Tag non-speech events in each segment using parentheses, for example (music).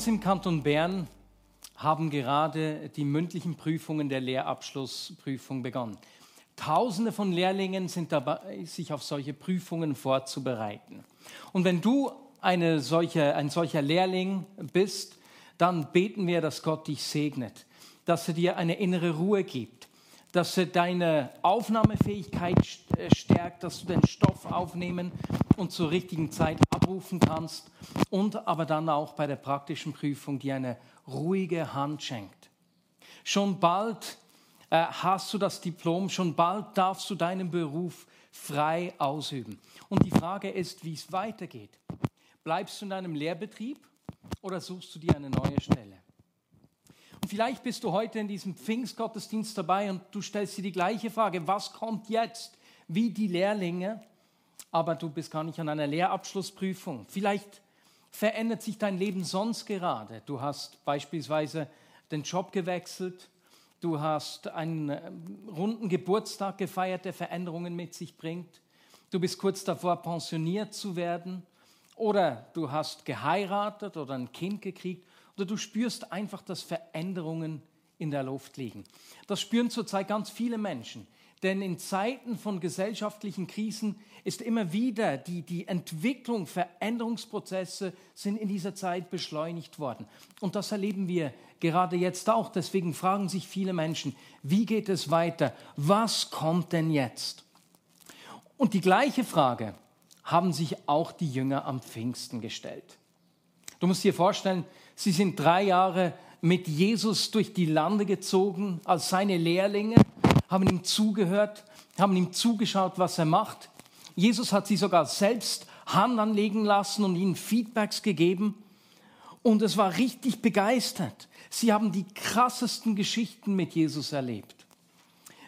Uns im Kanton Bern haben gerade die mündlichen Prüfungen der Lehrabschlussprüfung begonnen. Tausende von Lehrlingen sind dabei, sich auf solche Prüfungen vorzubereiten. Und wenn du eine solche, ein solcher Lehrling bist, dann beten wir, dass Gott dich segnet, dass er dir eine innere Ruhe gibt, dass er deine Aufnahmefähigkeit äh, stärkt, dass du den Stoff aufnehmen und zur richtigen Zeit abrufen kannst und aber dann auch bei der praktischen Prüfung dir eine ruhige Hand schenkt. Schon bald äh, hast du das Diplom, schon bald darfst du deinen Beruf frei ausüben. Und die Frage ist, wie es weitergeht. Bleibst du in deinem Lehrbetrieb oder suchst du dir eine neue Stelle? Und vielleicht bist du heute in diesem Pfingstgottesdienst dabei und du stellst dir die gleiche Frage, was kommt jetzt? Wie die Lehrlinge, aber du bist gar nicht an einer Lehrabschlussprüfung. Vielleicht verändert sich dein Leben sonst gerade. Du hast beispielsweise den Job gewechselt, du hast einen äh, runden Geburtstag gefeiert, der Veränderungen mit sich bringt, du bist kurz davor, pensioniert zu werden oder du hast geheiratet oder ein Kind gekriegt oder du spürst einfach, dass Veränderungen in der Luft liegen. Das spüren zurzeit ganz viele Menschen. Denn in Zeiten von gesellschaftlichen Krisen ist immer wieder die, die Entwicklung, Veränderungsprozesse sind in dieser Zeit beschleunigt worden. Und das erleben wir gerade jetzt auch. Deswegen fragen sich viele Menschen, wie geht es weiter? Was kommt denn jetzt? Und die gleiche Frage haben sich auch die Jünger am Pfingsten gestellt. Du musst dir vorstellen, sie sind drei Jahre mit Jesus durch die Lande gezogen als seine Lehrlinge, haben ihm zugehört, haben ihm zugeschaut, was er macht. Jesus hat sie sogar selbst Hand anlegen lassen und ihnen Feedbacks gegeben. Und es war richtig begeistert. Sie haben die krassesten Geschichten mit Jesus erlebt.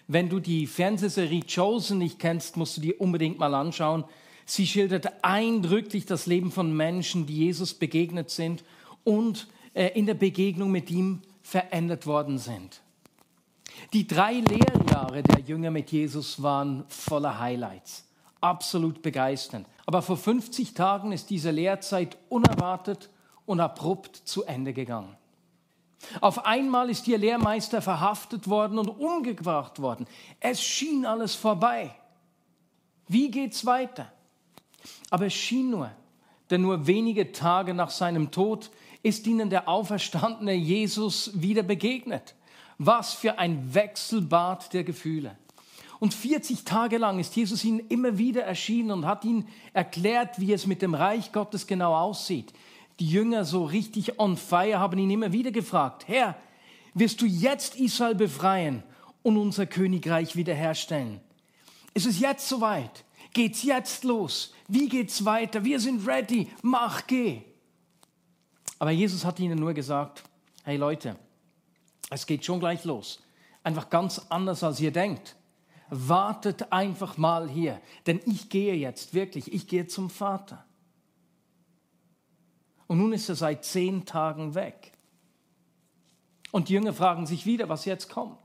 Wenn du die Fernsehserie Chosen nicht kennst, musst du dir unbedingt mal anschauen. Sie schildert eindrücklich das Leben von Menschen, die Jesus begegnet sind und äh, in der Begegnung mit ihm verändert worden sind. Die drei Lehrjahre der Jünger mit Jesus waren voller Highlights, absolut begeisternd. Aber vor 50 Tagen ist diese Lehrzeit unerwartet und abrupt zu Ende gegangen. Auf einmal ist ihr Lehrmeister verhaftet worden und umgebracht worden. Es schien alles vorbei. Wie geht's weiter? Aber es schien nur, denn nur wenige Tage nach seinem Tod ist ihnen der auferstandene Jesus wieder begegnet. Was für ein Wechselbad der Gefühle. Und 40 Tage lang ist Jesus ihnen immer wieder erschienen und hat ihnen erklärt, wie es mit dem Reich Gottes genau aussieht. Die Jünger so richtig on fire haben ihn immer wieder gefragt, Herr, wirst du jetzt Israel befreien und unser Königreich wiederherstellen? Ist es jetzt soweit? Geht's jetzt los? Wie geht's weiter? Wir sind ready. Mach, geh. Aber Jesus hat ihnen nur gesagt, hey Leute, es geht schon gleich los. Einfach ganz anders, als ihr denkt. Wartet einfach mal hier, denn ich gehe jetzt wirklich, ich gehe zum Vater. Und nun ist er seit zehn Tagen weg. Und die Jünger fragen sich wieder, was jetzt kommt.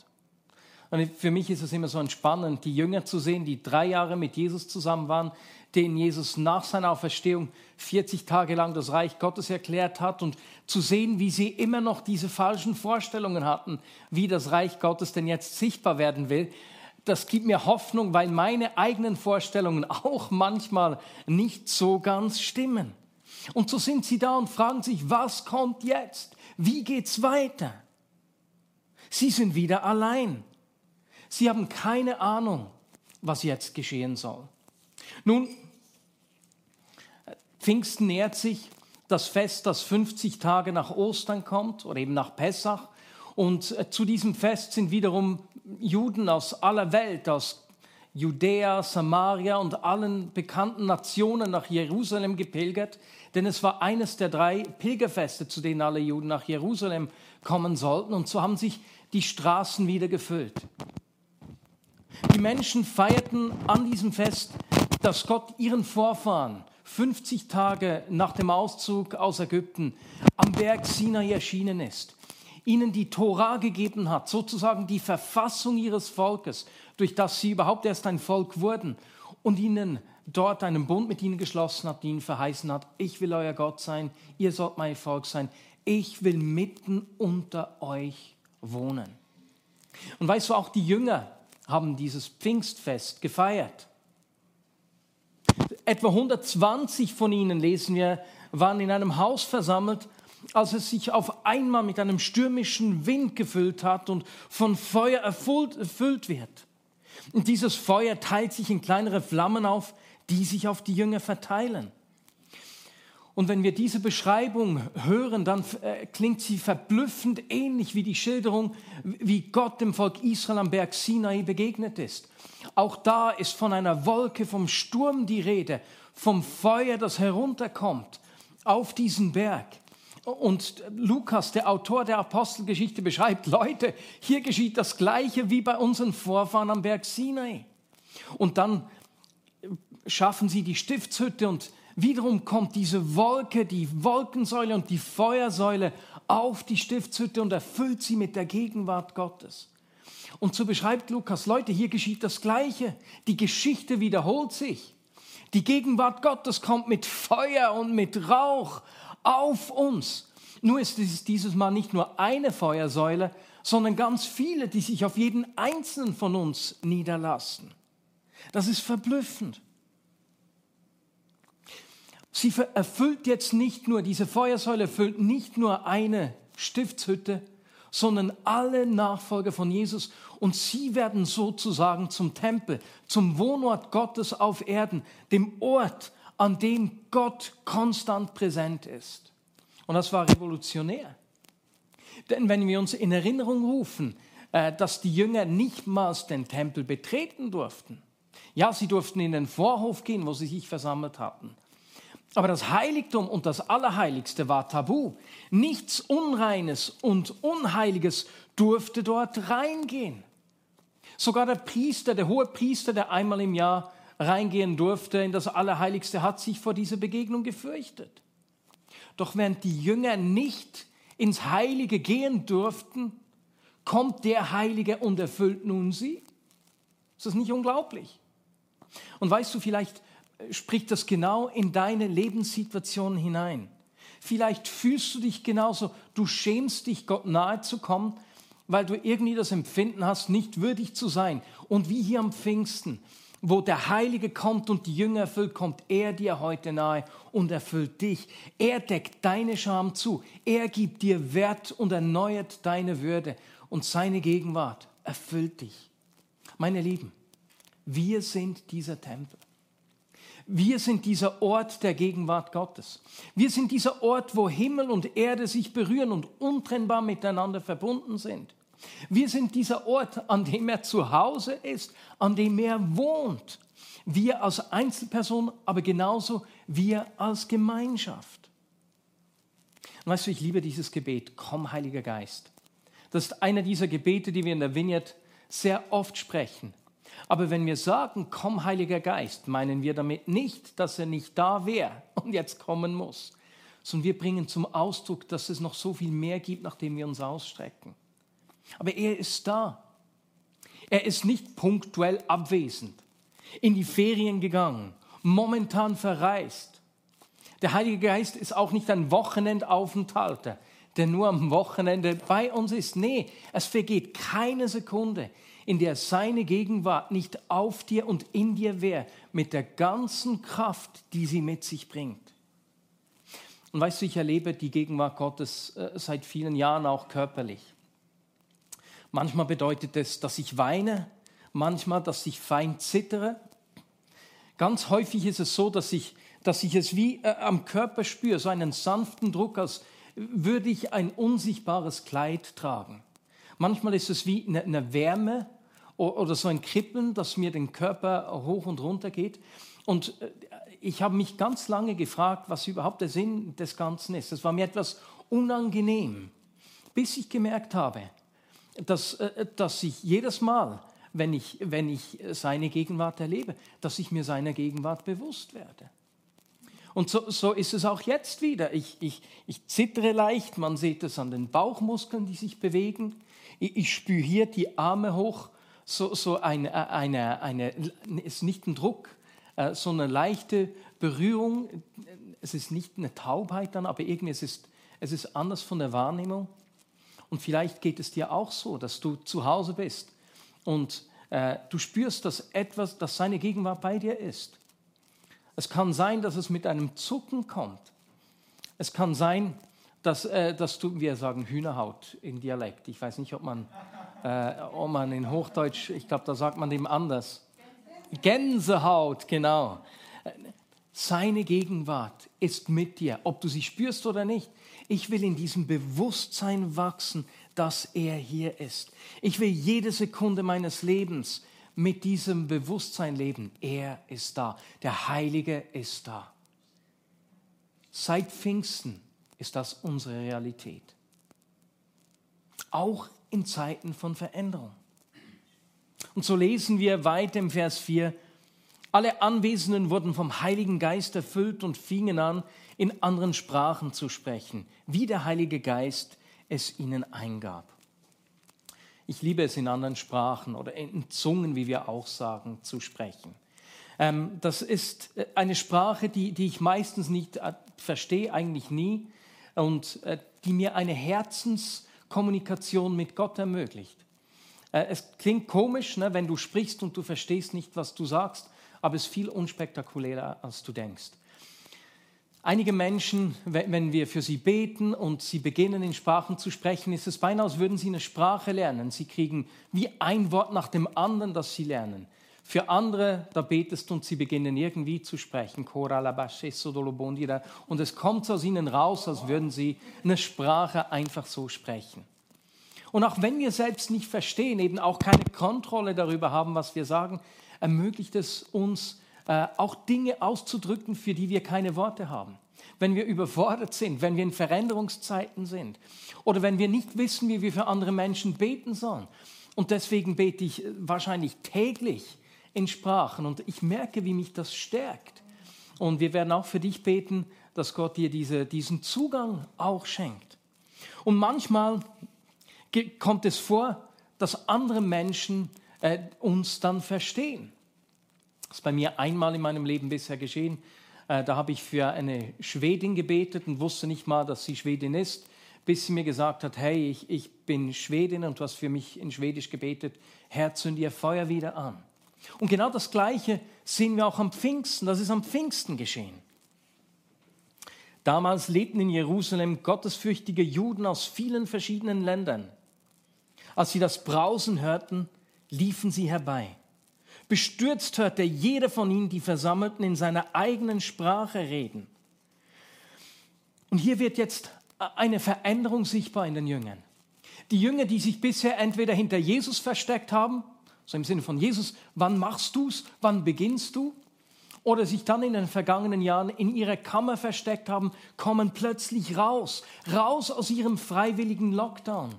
Und für mich ist es immer so entspannend, die Jünger zu sehen, die drei Jahre mit Jesus zusammen waren, denen Jesus nach seiner Auferstehung 40 Tage lang das Reich Gottes erklärt hat und zu sehen, wie sie immer noch diese falschen Vorstellungen hatten, wie das Reich Gottes denn jetzt sichtbar werden will. Das gibt mir Hoffnung, weil meine eigenen Vorstellungen (laughs) auch manchmal nicht so ganz stimmen. Und so sind sie da und fragen sich, was kommt jetzt? Wie geht's weiter? Sie sind wieder allein. Sie haben keine Ahnung, was jetzt geschehen soll. Nun, Pfingsten nähert sich, das Fest, das 50 Tage nach Ostern kommt oder eben nach Pessach. Und äh, zu diesem Fest sind wiederum Juden aus aller Welt, aus Judäa, Samaria und allen bekannten Nationen nach Jerusalem gepilgert, denn es war eines der drei Pilgerfeste, zu denen alle Juden nach Jerusalem kommen sollten. Und so haben sich die Straßen wieder gefüllt. Die Menschen feierten an diesem Fest, dass Gott ihren Vorfahren 50 Tage nach dem Auszug aus Ägypten am Berg Sinai erschienen ist, ihnen die Tora gegeben hat, sozusagen die Verfassung ihres Volkes, durch das sie überhaupt erst ein Volk wurden und ihnen dort einen Bund mit ihnen geschlossen hat, die ihnen verheißen hat, ich will euer Gott sein, ihr sollt mein Volk sein, ich will mitten unter euch wohnen. Und weißt du, auch die Jünger haben dieses Pfingstfest gefeiert. Etwa 120 von ihnen, lesen wir, waren in einem Haus versammelt, als es sich auf einmal mit einem stürmischen Wind gefüllt hat und von Feuer erfüllt, wird. Und dieses Feuer teilt sich in kleinere Flammen auf, die sich auf die Jünger verteilen. Und wenn wir diese Beschreibung hören, dann äh, klingt sie verblüffend ähnlich wie die Schilderung, wie Gott dem Volk Israel am Berg Sinai begegnet ist. Auch da ist von einer Wolke, vom Sturm die Rede, vom Feuer, das herunterkommt auf diesen Berg. Und Lukas, der Autor der Apostelgeschichte, beschreibt, (laughs) Leute, hier geschieht das Gleiche wie bei unseren Vorfahren am Berg Sinai. Und dann schaffen sie die Stiftshütte und wiederum kommt diese Wolke, die Wolkensäule und die Feuersäule auf die Stiftshütte und erfüllt sie mit der Gegenwart Gottes. Und so beschreibt Lukas, Leute, hier geschieht das Gleiche. Die Geschichte wiederholt sich. Die Gegenwart Gottes kommt mit Feuer und mit Rauch auf uns. Nur ist es dieses Mal nicht nur eine Feuersäule, sondern ganz viele, die sich auf jeden einzelnen von uns niederlassen. Das ist verblüffend. Sie erfüllt jetzt nicht nur, diese Feuersäule erfüllt nicht nur eine Stiftshütte, sondern alle Nachfolger von Jesus. Und sie werden sozusagen zum Tempel, zum Wohnort Gottes auf Erden, dem Ort, an dem Gott konstant präsent ist. Und das war revolutionär. Denn wenn wir uns in Erinnerung rufen, äh, dass die Jünger nichtmals den Tempel betreten durften, ja, sie durften in den Vorhof gehen, wo sie sich versammelt hatten. Aber das Heiligtum und das Allerheiligste war tabu. Nichts Unreines und Unheiliges durfte dort reingehen. Sogar der Priester, der hohe Priester, der einmal im Jahr reingehen durfte in das Allerheiligste, hat sich vor dieser Begegnung gefürchtet. Doch während die Jünger nicht ins Heilige gehen durften, kommt der Heilige und erfüllt nun sie. Ist das nicht unglaublich? Und weißt du, vielleicht spricht das genau in deine Lebenssituation hinein. Vielleicht fühlst du dich genauso, du schämst dich, Gott nahe zu kommen, weil du irgendwie das Empfinden hast, nicht würdig zu sein. Und wie hier am Pfingsten, wo der Heilige kommt und die Jünger erfüllt, kommt er dir heute nahe und erfüllt dich. Er deckt deine Scham zu. Er gibt dir Wert und erneuert deine Würde. Und seine Gegenwart erfüllt dich. Meine Lieben, wir sind dieser Tempel. Wir sind dieser Ort der Gegenwart Gottes. Wir sind dieser Ort, wo Himmel und Erde sich berühren und untrennbar miteinander verbunden sind. Wir sind dieser Ort, an dem er zu Hause ist, an dem er wohnt. Wir als Einzelperson, aber genauso wir als Gemeinschaft. Weißt du, ich liebe dieses Gebet, komm Heiliger Geist. Das ist einer dieser Gebete, die wir in der Vineyard sehr oft sprechen. Aber wenn wir sagen, komm Heiliger Geist, meinen wir damit nicht, dass er nicht da wäre (laughs) und jetzt kommen muss, sondern wir bringen zum Ausdruck, dass es noch so viel mehr gibt, nachdem wir uns ausstrecken. Aber er ist da. Er ist nicht punktuell abwesend, in die Ferien gegangen, momentan verreist. Der Heilige Geist ist auch nicht ein Wochenendaufenthalter, der nur am Wochenende bei uns ist. Nee, es vergeht keine Sekunde, in der seine Gegenwart nicht auf dir und in dir wäre, mit der ganzen Kraft, die sie mit sich bringt. Und weißt du, ich erlebe die Gegenwart Gottes äh, seit vielen Jahren auch körperlich. Manchmal bedeutet es, dass ich weine, manchmal, dass ich fein zittere. Ganz häufig ist es so, dass ich, dass ich es wie äh, am Körper spüre, so einen sanften Druck, als würde ich ein unsichtbares Kleid tragen. Manchmal ist es wie eine, eine Wärme, oder so ein Kribbeln, das mir den Körper hoch und runter geht. Und äh, ich habe mich ganz lange gefragt, was überhaupt der Sinn des Ganzen ist. Das war mir etwas unangenehm, bis ich gemerkt habe, dass, äh, dass ich jedes Mal, wenn ich, wenn ich seine Gegenwart erlebe, dass ich mir seiner Gegenwart bewusst werde. Und so, so ist es auch jetzt wieder. Ich, ich, ich zittere leicht, man sieht es an den Bauchmuskeln, die sich bewegen. Ich, ich spüre hier die Arme hoch, so, so eine, eine, eine, ist nicht ein Druck, äh, so eine leichte Berührung. Es ist nicht eine Taubheit dann, aber irgendwie es ist es ist anders von der Wahrnehmung. Und vielleicht geht es dir auch so, dass du zu Hause bist und äh, du spürst, dass etwas, dass seine Gegenwart bei dir ist. Es kann sein, dass es mit einem Zucken kommt. Es kann sein, dass, äh, dass du, wir sagen Hühnerhaut in Dialekt. Ich weiß nicht, ob man, äh, ob man in Hochdeutsch, ich glaube, da sagt man dem anders. Gänsehaut, genau. Seine Gegenwart ist mit dir, ob du sie spürst oder nicht. Ich will in diesem Bewusstsein wachsen, dass er hier ist. Ich will jede Sekunde meines Lebens mit diesem Bewusstsein leben. Er ist da. Der Heilige ist da. Seit Pfingsten ist das unsere Realität. Auch in Zeiten von Veränderung. Und so lesen wir weiter im Vers 4, alle Anwesenden wurden vom Heiligen Geist erfüllt und fingen an, in anderen Sprachen zu sprechen, wie der Heilige Geist es ihnen eingab. Ich liebe es, in anderen Sprachen oder in Zungen, wie wir auch sagen, zu sprechen. Ähm, das ist äh, eine Sprache, die, die ich meistens nicht äh, verstehe, eigentlich nie, und äh, die mir eine Herzenskommunikation mit Gott ermöglicht. Es klingt komisch, ne, wenn du sprichst und du verstehst nicht, was du sagst, aber es ist viel unspektakulärer, als du denkst. Einige Menschen, wenn wir für sie beten und sie beginnen in Sprachen zu sprechen, ist es beinahe, als würden sie eine Sprache lernen. Sie kriegen wie ein Wort nach dem anderen, das sie lernen. Für andere, da betest und sie beginnen irgendwie zu sprechen. Und es kommt aus ihnen raus, als würden sie eine Sprache einfach so sprechen. Und auch wenn wir selbst nicht verstehen, eben auch keine Kontrolle darüber haben, was wir sagen, ermöglicht es uns, äh, auch Dinge auszudrücken, für die wir keine Worte haben. Wenn wir überfordert sind, wenn wir in Veränderungszeiten sind oder wenn wir nicht wissen, wie wir für andere Menschen beten sollen. Und deswegen bete ich äh, wahrscheinlich täglich in Sprachen und ich merke, wie mich das stärkt. Und wir werden auch für dich beten, dass Gott dir diese, diesen Zugang auch schenkt. Und manchmal kommt es vor, dass andere Menschen äh, uns dann verstehen. Das ist bei mir einmal in meinem Leben bisher geschehen. Äh, da habe ich für eine Schwedin gebetet und wusste nicht mal, dass sie Schwedin ist, bis sie mir gesagt hat, hey, ich, ich bin Schwedin und du hast für mich in Schwedisch gebetet, Herr, zünd ihr Feuer wieder an. Und genau das Gleiche sehen wir auch am Pfingsten, das ist am Pfingsten geschehen. Damals lebten in Jerusalem gottesfürchtige Juden aus vielen verschiedenen Ländern. Als sie das Brausen hörten, liefen sie herbei. Bestürzt hörte jeder von ihnen die Versammelten in seiner eigenen Sprache reden. Und hier wird jetzt eine Veränderung sichtbar in den Jüngern. Die Jünger, die sich bisher entweder hinter Jesus versteckt haben, so im Sinne von Jesus, wann machst du's, wann beginnst du? Oder sich dann in den vergangenen Jahren in ihrer Kammer versteckt haben, kommen plötzlich raus, raus aus ihrem freiwilligen Lockdown.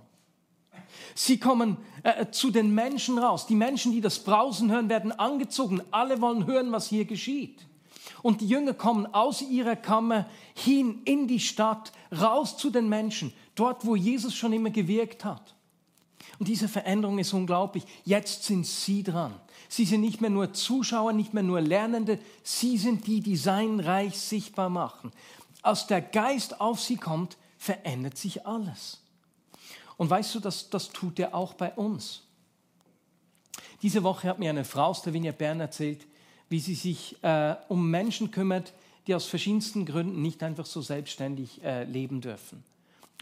Sie kommen äh, zu den Menschen raus. Die Menschen, die das Brausen hören, werden angezogen. Alle wollen hören, was hier geschieht. Und die Jünger kommen aus ihrer Kammer hin in die Stadt, raus zu den Menschen, dort, wo Jesus schon immer gewirkt hat. Und diese Veränderung ist unglaublich. Jetzt sind sie dran. Sie sind nicht mehr nur Zuschauer, nicht mehr nur Lernende, sie sind die, die sein Reich sichtbar machen. Als der Geist auf sie kommt, verändert sich alles. Und weißt du, das, das tut er auch bei uns. Diese Woche hat mir eine Frau aus der Vinia Bern erzählt, wie sie sich äh, um Menschen kümmert, die aus verschiedensten Gründen nicht einfach so selbstständig äh, leben dürfen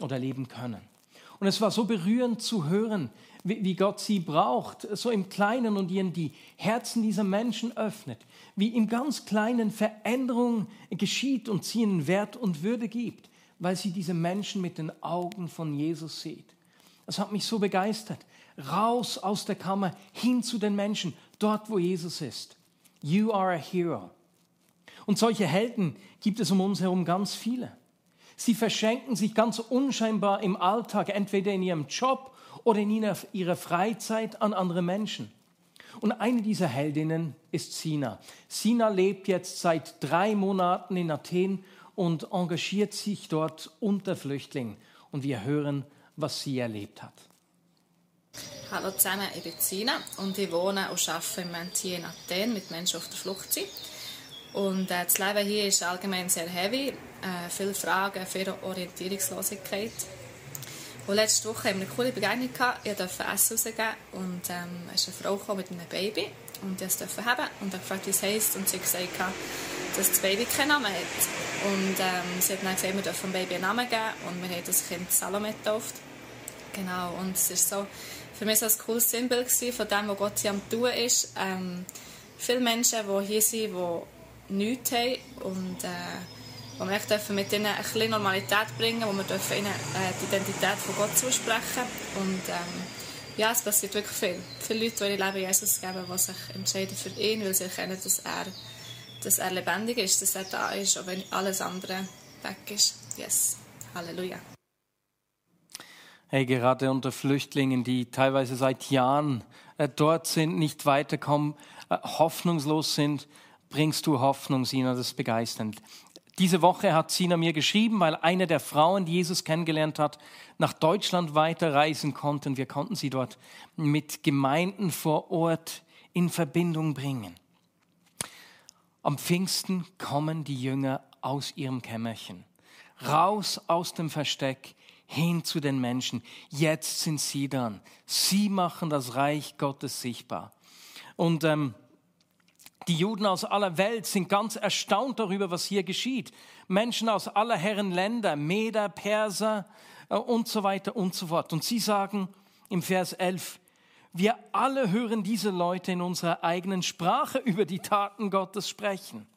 oder leben können. Und es war so berührend zu hören, wie, Gott sie braucht, so im Kleinen und ihnen die Herzen dieser Menschen öffnet, wie im ganz Kleinen Veränderung geschieht und sie ihnen Wert und Würde gibt, weil sie diese Menschen mit den Augen von Jesus sieht. Das hat mich so begeistert. raus aus der Kammer hin zu den Menschen, dort wo Jesus ist. You are a hero. Und solche Helden gibt es um uns herum ganz viele. Sie verschenken sich ganz unscheinbar im Alltag, entweder in ihrem Job oder in ihrer Freizeit an andere Menschen. Und eine dieser Heldinnen ist Sina. Sina lebt jetzt seit drei Monaten in Athen und engagiert sich dort unter Flüchtlingen. Und wir hören, was sie erlebt hat. Hallo zusammen, ich bin Sina und ich wohne und arbeite im Moment hier in Athen mit Menschen auf der Flucht. Und äh, das Leben hier ist allgemein sehr heavy, äh, viele Fragen, viel Orientierungslosigkeit. Und letzte Woche hatten wir eine coole Begegnung. Gehabt. Ich durfte Essen rausgeben und ähm, es ist eine Frau mit einem Baby und ich durfte haben und habe gefragt, wie es heisst und sie hat gesagt, dass das Baby keinen Namen hat. Und ähm, sie hat dann gesagt, wir dürfen dem Baby einen Namen geben und wir haben das Kind Salome getauft. Genau, und es ist so für mich so ein cooles Sinnbild von dem, was Gott hier am tun ist. Ähm, viele Menschen, die hier sind, die nichts haben und äh, wo wir dürfen mit ihnen ein bisschen Normalität bringen, wo wir dürfen ihnen äh, die Identität von Gott zusprechen und ähm, ja, es passiert wirklich viel. Viele Leute, die ihr Leben Jesus geben, die sich entscheiden für ihn, weil sie erkennen, dass er, dass er lebendig ist, dass er da ist, auch wenn alles andere weg ist. Yes. Halleluja. Hey, gerade unter Flüchtlingen, die teilweise seit Jahren äh, dort sind, nicht weiterkommen, äh, hoffnungslos sind, bringst du Hoffnung, Sina, das ist begeisternd. Diese Woche hat Sina mir geschrieben, weil eine der Frauen, die Jesus kennengelernt hat, nach Deutschland weiterreisen konnte. Und wir konnten sie dort mit Gemeinden vor Ort in Verbindung bringen. Am Pfingsten kommen die Jünger aus ihrem Kämmerchen, raus aus dem Versteck, hin zu den Menschen. Jetzt sind sie dran. Sie machen das Reich Gottes sichtbar. Und ähm, die Juden aus aller Welt sind ganz erstaunt darüber, was hier geschieht. Menschen aus aller Herren Länder, Meder, Perser äh, und so weiter und so fort. Und sie sagen im Vers 11, wir alle hören diese Leute in unserer eigenen Sprache über die Taten Gottes sprechen.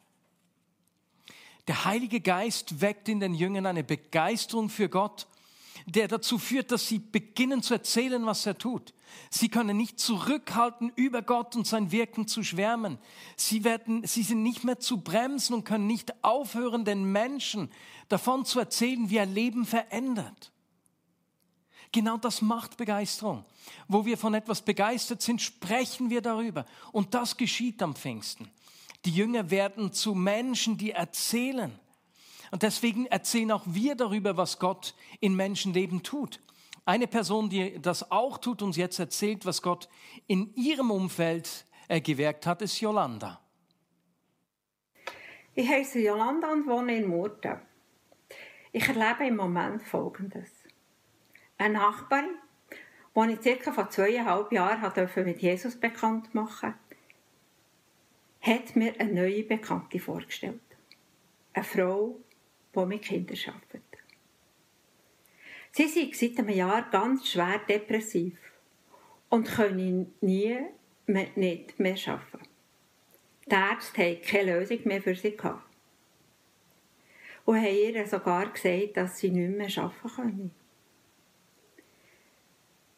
Der Heilige Geist weckt in den Jüngern eine Begeisterung für Gott der dazu führt, dass sie beginnen zu erzählen, was er tut. Sie können nicht zurückhalten, über Gott und sein Wirken zu schwärmen. Sie, werden, sie sind nicht mehr zu bremsen und können nicht aufhören, den Menschen davon zu erzählen, wie er Leben verändert. Genau das macht Begeisterung. Wo wir von etwas begeistert sind, sprechen wir darüber. Und das geschieht am Pfingsten. Die Jünger werden zu Menschen, die erzählen. Und deswegen erzählen auch wir darüber, was Gott in Menschenleben tut. Eine Person, die das auch tut, uns jetzt erzählt, was Gott in ihrem Umfeld äh, gewirkt hat, ist Jolanda. Ich heiße Jolanda und wohne in Murten. Ich erlebe im Moment Folgendes. Eine Nachbarin, die ich circa vor zweieinhalb Jahren mit Jesus bekannt machen hat mir eine neue Bekannte vorgestellt. Eine Frau, die mit Kindern arbeiten. Sie sind seit einem Jahr ganz schwer depressiv und können nie mehr, nicht mehr arbeiten. Die Ärzte haben keine Lösung mehr für sie gehabt. Und haben ihr sogar gesagt, dass sie nicht mehr arbeiten können.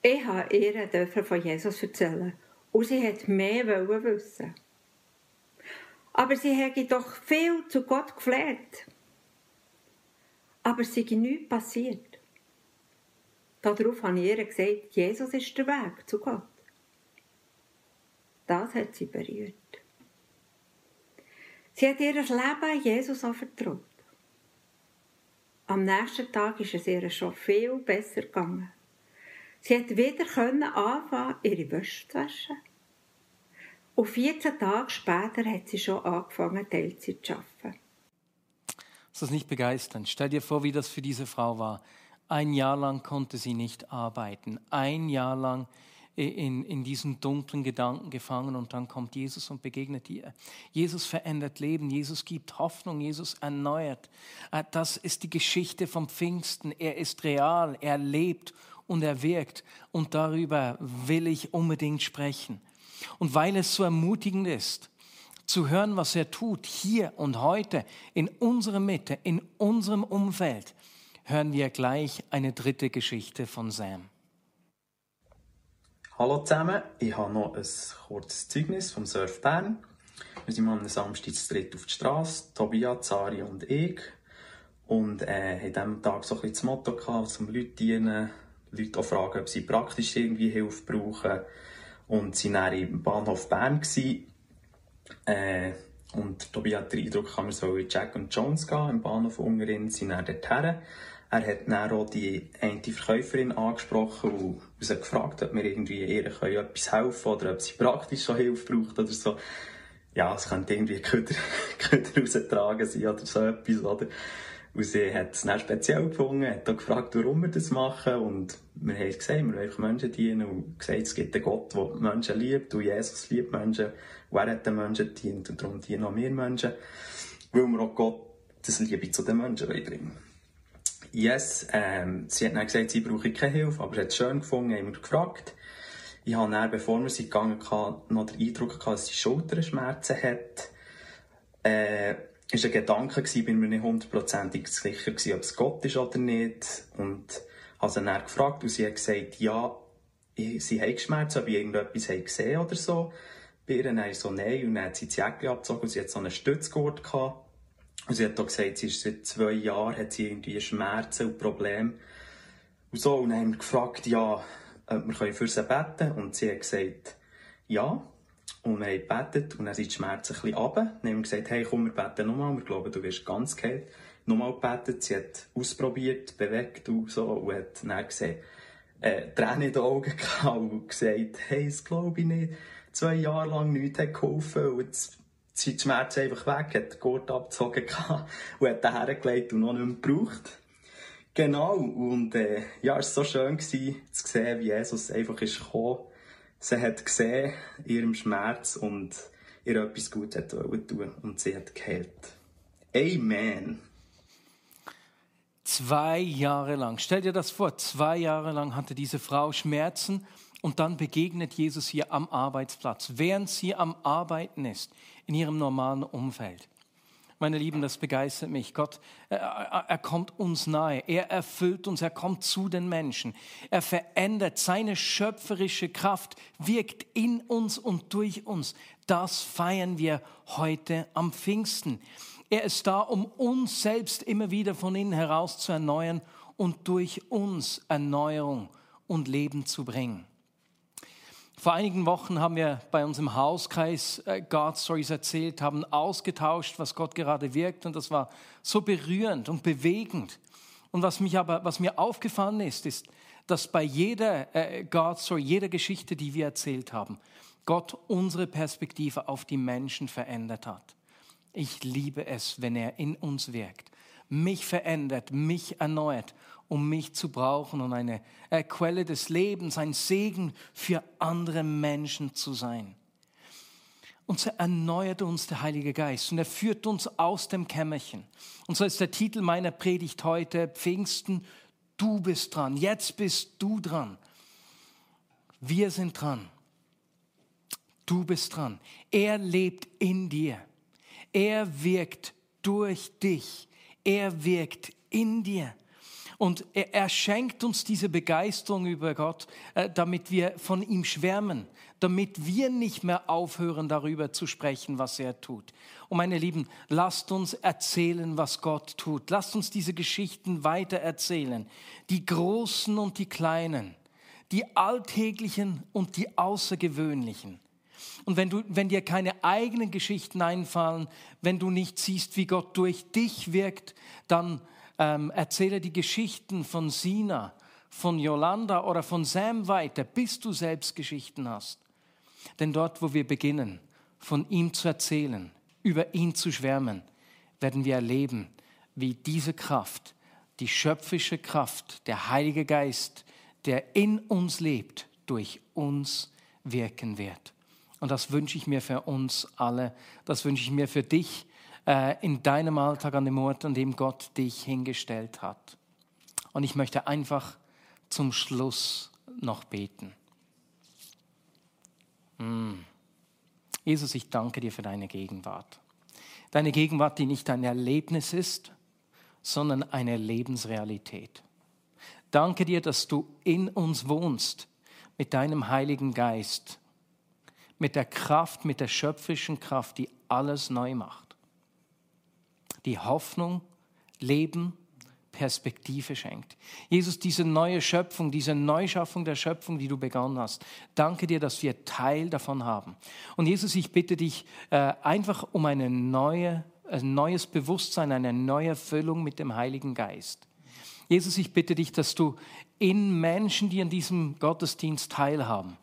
Ich habe ihr von Jesus erzählen und sie hat mehr wissen. Aber sie hätte doch viel zu Gott gefleht aber es sei nichts passiert. Darauf habe ich ihr gesagt, Jesus ist der Weg zu Gott. Das hat sie berührt. Sie hat ihr Leben Jesus anvertraut. Am nächsten Tag ist es ihr schon viel besser gegangen. Sie hat wieder anfangen, ihre Wäsche zu waschen. Und 14 Tage später hat sie schon angefangen, Teilzeit zu arbeiten. Ist das nicht begeisternd? Stell dir vor, wie das für diese Frau war. Ein Jahr lang konnte sie nicht arbeiten. Ein Jahr lang in, in diesen dunklen Gedanken gefangen und dann kommt Jesus und begegnet ihr. Jesus verändert Leben, Jesus gibt Hoffnung, Jesus erneuert. Äh, das ist die Geschichte vom Pfingsten. Er ist real, er lebt und er wirkt und darüber will ich unbedingt sprechen. Und weil es so ermutigend ist, zu hören, was er tut, hier und heute, in unserer Mitte, in unserem Umfeld, hören wir gleich eine dritte Geschichte von Sam. Hallo zusammen, ich habe noch ein kurzes Zeugnis vom Surf Bern. Wir sind am Samstag zu dritt auf die Straße, Tobias, Zari und ich. Und äh, an diesem Tag so ein bisschen das Motto gehabt, zum Leute dienen, Leute auch fragen, ob sie praktisch irgendwie Hilfe brauchen. Und sie waren im Bahnhof Bern. Gewesen. Äh, und Tobias hat den Eindruck, kann man so in Jack und Jones gehen, im Bahnhof Ungerin, sind dann dorthin. Er hat dann auch die eine Verkäuferin angesprochen und sie gefragt, ob wir irgendwie ihr etwas helfen können oder ob sie praktisch schon Hilfe braucht oder so. Ja, es könnte irgendwie (laughs) Köder, Köder raustragen sein oder so etwas, oder? Und sie hat es dann speziell gefunden, hat auch gefragt, warum wir das machen. Und wir haben gesagt, wir wollen Menschen dienen und gesagt, es gibt einen Gott, der Menschen liebt und Jesus liebt Menschen. Hat den Menschen dient und darum dienen auch wir Menschen, weil wir auch Gott das Liebe zu den Menschen bringen Yes, ähm, sie hat dann gesagt, sie brauche keine Hilfe, aber sie hat es schön gefunden, haben wir gefragt. Ich habe dann, bevor wir sie gegangen sind, noch den Eindruck gehabt, dass sie Schulterschmerzen hat. Äh, ist ein Gedanke gewesen, bin mir nicht hundertprozentig sicher gewesen, ob es Gott ist oder nicht. Und habe sie dann gefragt und sie hat gesagt, ja, sie hat Schmerzen, ob ich irgendetwas gesehen oder so. Bei ihr dann so, nein. Und dann hat sie die Jacke abgezogen und sie hat so einen Stützgurt gehabt. Und sie hat auch gesagt, sie ist seit zwei Jahren, hat sie irgendwie Schmerzen und Probleme. Und so, und dann haben wir gefragt, ja, ob wir für sie beten können. Und sie hat gesagt, ja. Und wir haben gebetet und dann sind die Schmerzen ein bisschen runter. Dann haben wir gesagt, hey, komm, wir beten nochmal. Wir glauben, du wirst ganz geheilt. Nochmal gebetet. Sie hat ausprobiert, bewegt und so. Und hat dann gesehen, äh, Tränen in den Augen (laughs) gehabt und gesagt, hey, das glaube ich nicht. Zwei Jahre lang nichts hat geholfen und die Schmerzen einfach weg, hat den Gurt abgezogen (laughs) und hat den hergelegt und noch nicht mehr gebraucht. Genau, und äh, ja, es war so schön gewesen, zu sehen, wie Jesus einfach ist gekommen sie hat gesehen, ihrem Schmerz und ihr etwas Gutes tun und sie hat geheilt. Amen. Zwei Jahre lang, stell dir das vor, zwei Jahre lang hatte diese Frau Schmerzen und dann begegnet Jesus ihr am Arbeitsplatz, während sie am Arbeiten ist, in ihrem normalen Umfeld. Meine Lieben, das begeistert mich. Gott, er, er, kommt uns nahe. Er erfüllt uns. Er kommt zu den Menschen. Er verändert. Seine schöpferische Kraft wirkt in uns und durch uns. Das feiern wir heute am Pfingsten. Er ist da, um uns selbst immer wieder von innen heraus zu erneuern und durch uns Erneuerung und Leben zu bringen. Vor einigen Wochen haben wir bei uns im Hauskreis äh, God Stories erzählt, haben ausgetauscht, was Gott gerade wirkt und das war so berührend und bewegend. Und was mich aber, was mir aufgefallen ist, ist, dass bei jeder äh, God Story, jeder Geschichte, die wir erzählt haben, Gott unsere Perspektive auf die Menschen verändert hat. Ich liebe es, wenn er in uns wirkt, mich verändert, mich erneuert um mich zu brauchen und eine Quelle des Lebens, ein Segen für andere Menschen zu sein. Und so erneuert uns der Heilige Geist und er führt uns aus dem Kämmerchen. Und so ist der Titel meiner Predigt heute Pfingsten, du bist dran, jetzt bist du dran. Wir sind dran. Du bist dran. Er lebt in dir. Er wirkt durch dich. Er wirkt in dir. Und er, er schenkt uns diese Begeisterung über Gott, äh, damit wir von ihm schwärmen, damit wir nicht mehr aufhören, darüber zu sprechen, was er tut. Und meine Lieben, lasst uns erzählen, was Gott tut. Lasst uns diese Geschichten weiter erzählen. Die großen und die kleinen, die alltäglichen und die außergewöhnlichen. Und wenn, du, wenn dir keine eigenen Geschichten einfallen, wenn du nicht siehst, wie Gott durch dich wirkt, dann ähm, erzähle die Geschichten von Sina, von Yolanda oder von Sam weiter, bis du selbst Geschichten hast. Denn dort, wo wir beginnen, von ihm zu erzählen, über ihn zu schwärmen, werden wir erleben, wie diese Kraft, die schöpfische Kraft, der Heilige Geist, der in uns lebt, durch uns wirken wird. Und das wünsche ich mir für uns alle, das wünsche ich mir für dich, äh, in deinem Alltag an dem Ort, an dem Gott dich hingestellt hat. Und ich möchte einfach zum Schluss noch beten. Mm. Jesus, ich danke dir für deine Gegenwart. Deine Gegenwart, die nicht ein Erlebnis ist, sondern eine Lebensrealität. Danke dir, dass du in uns wohnst mit deinem Heiligen Geist, mit der Kraft, mit der schöpfischen Kraft, die alles neu macht. Die Hoffnung, Leben, Perspektive schenkt. Jesus, diese neue Schöpfung, diese Neuschaffung der Schöpfung, die du begonnen hast, danke dir, dass wir Teil davon haben. Und Jesus, ich bitte dich äh, einfach um eine neue, ein neues Bewusstsein, eine neue Erfüllung mit dem Heiligen Geist. Jesus, ich bitte dich, dass du in Menschen, die an diesem Gottesdienst teilhaben,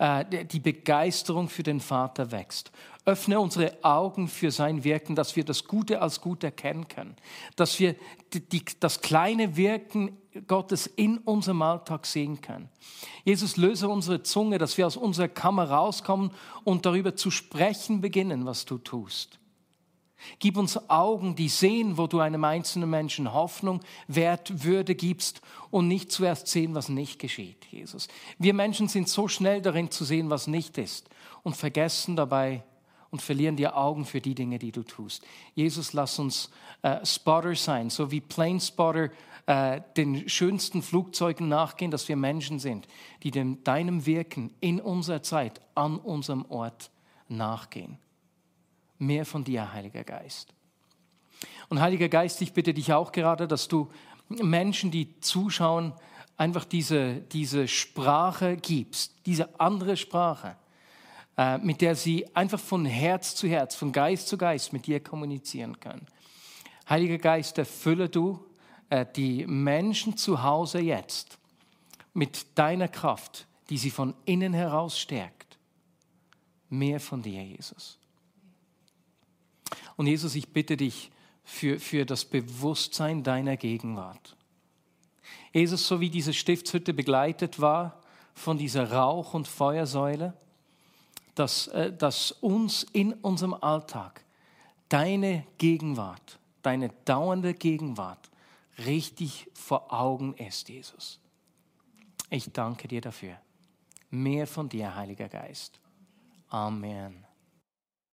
die Begeisterung für den Vater wächst. Öffne unsere Augen für sein Wirken, dass wir das Gute als gut erkennen können, dass wir die, das kleine Wirken Gottes in unserem Alltag sehen können. Jesus, löse unsere Zunge, dass wir aus unserer Kammer rauskommen und darüber zu sprechen beginnen, was du tust. Gib uns Augen, die sehen, wo du einem einzelnen Menschen Hoffnung, Wert, Würde gibst und nicht zuerst sehen, was nicht geschieht, Jesus. Wir Menschen sind so schnell darin zu sehen, was nicht ist und vergessen dabei und verlieren die Augen für die Dinge, die du tust. Jesus, lass uns äh, Spotter sein, so wie Plane Spotter äh, den schönsten Flugzeugen nachgehen, dass wir Menschen sind, die dem, deinem Wirken in unserer Zeit an unserem Ort nachgehen mehr von dir, Heiliger Geist. Und Heiliger Geist, ich bitte dich auch gerade, dass du Menschen, die zuschauen, einfach diese, diese Sprache gibst, diese andere Sprache, äh, mit der sie einfach von Herz zu Herz, von Geist zu Geist mit dir kommunizieren können. Heiliger Geist, erfülle du äh, die Menschen zu Hause jetzt mit deiner Kraft, die sie von innen heraus stärkt. Mehr von dir, Jesus. Und Jesus, ich bitte dich für, für das Bewusstsein deiner Gegenwart. Jesus, so wie diese Stiftshütte begleitet war von dieser Rauch- und Feuersäule, dass, äh, dass uns in unserem Alltag deine Gegenwart, deine dauernde Gegenwart richtig vor Augen ist, Jesus. Ich danke dir dafür. Mehr von dir, Heiliger Geist. Amen.